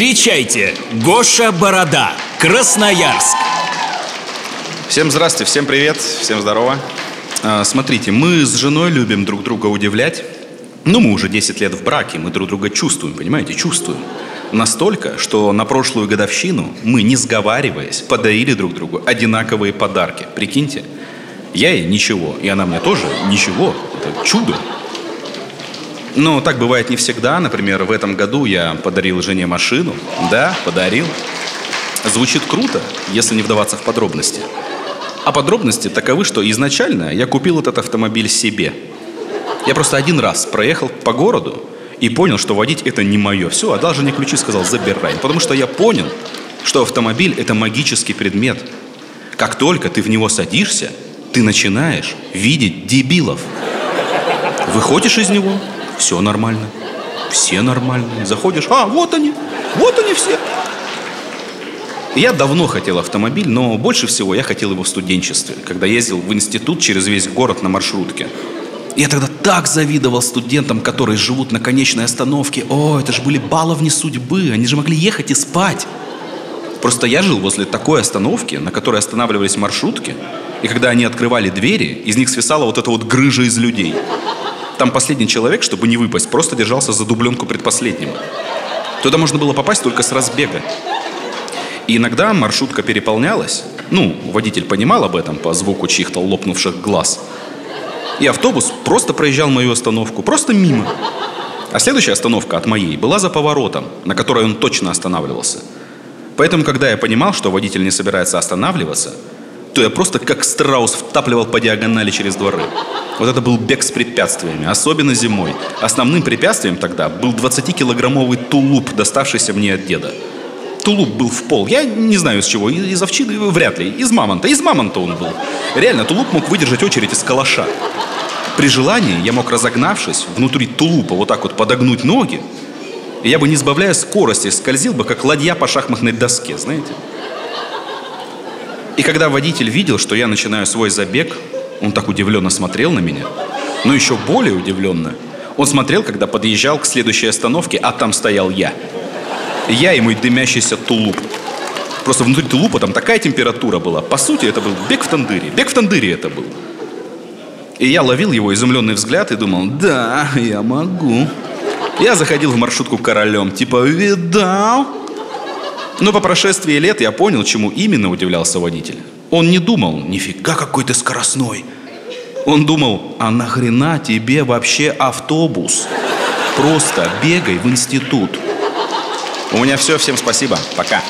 Встречайте, Гоша Борода, Красноярск. Всем здравствуйте, всем привет, всем здорово. А, смотрите, мы с женой любим друг друга удивлять. Ну, мы уже 10 лет в браке, мы друг друга чувствуем, понимаете, чувствуем. Настолько, что на прошлую годовщину мы, не сговариваясь, подарили друг другу одинаковые подарки. Прикиньте, я ей ничего, и она мне тоже ничего. Это чудо. Но так бывает не всегда. Например, в этом году я подарил жене машину. Да, подарил. Звучит круто, если не вдаваться в подробности. А подробности таковы, что изначально я купил этот автомобиль себе. Я просто один раз проехал по городу и понял, что водить это не мое. Все, отдал жене ключи, сказал, забирай. Потому что я понял, что автомобиль это магический предмет. Как только ты в него садишься, ты начинаешь видеть дебилов. Выходишь из него, все нормально. Все нормальные. Заходишь, а, вот они, вот они все. Я давно хотел автомобиль, но больше всего я хотел его в студенчестве, когда ездил в институт через весь город на маршрутке. Я тогда так завидовал студентам, которые живут на конечной остановке. О, это же были баловни судьбы, они же могли ехать и спать. Просто я жил возле такой остановки, на которой останавливались маршрутки, и когда они открывали двери, из них свисала вот эта вот грыжа из людей. Там последний человек, чтобы не выпасть, просто держался за дубленку предпоследнего. Туда можно было попасть только с разбега. И иногда маршрутка переполнялась. Ну, водитель понимал об этом по звуку чьих-то лопнувших глаз. И автобус просто проезжал мою остановку, просто мимо. А следующая остановка от моей была за поворотом, на которой он точно останавливался. Поэтому, когда я понимал, что водитель не собирается останавливаться, то я просто как страус втапливал по диагонали через дворы. Вот это был бег с препятствиями, особенно зимой. Основным препятствием тогда был 20-килограммовый тулуп, доставшийся мне от деда. Тулуп был в пол. Я не знаю из чего. Из овчины вряд ли. Из мамонта. Из мамонта он был. Реально, тулуп мог выдержать очередь из калаша. При желании я мог, разогнавшись, внутри тулупа вот так вот подогнуть ноги, и я бы, не сбавляя скорости, скользил бы, как ладья по шахматной доске, знаете. И когда водитель видел, что я начинаю свой забег, он так удивленно смотрел на меня. Но еще более удивленно, он смотрел, когда подъезжал к следующей остановке, а там стоял я. Я и мой дымящийся тулуп. Просто внутри тулупа там такая температура была. По сути, это был бег в тандыре. Бег в тандыре это был. И я ловил его изумленный взгляд и думал, да, я могу. Я заходил в маршрутку королем, типа, видал? Но по прошествии лет я понял, чему именно удивлялся водитель. Он не думал, нифига какой ты скоростной. Он думал, а нахрена тебе вообще автобус? Просто бегай в институт. У меня все, всем спасибо, пока.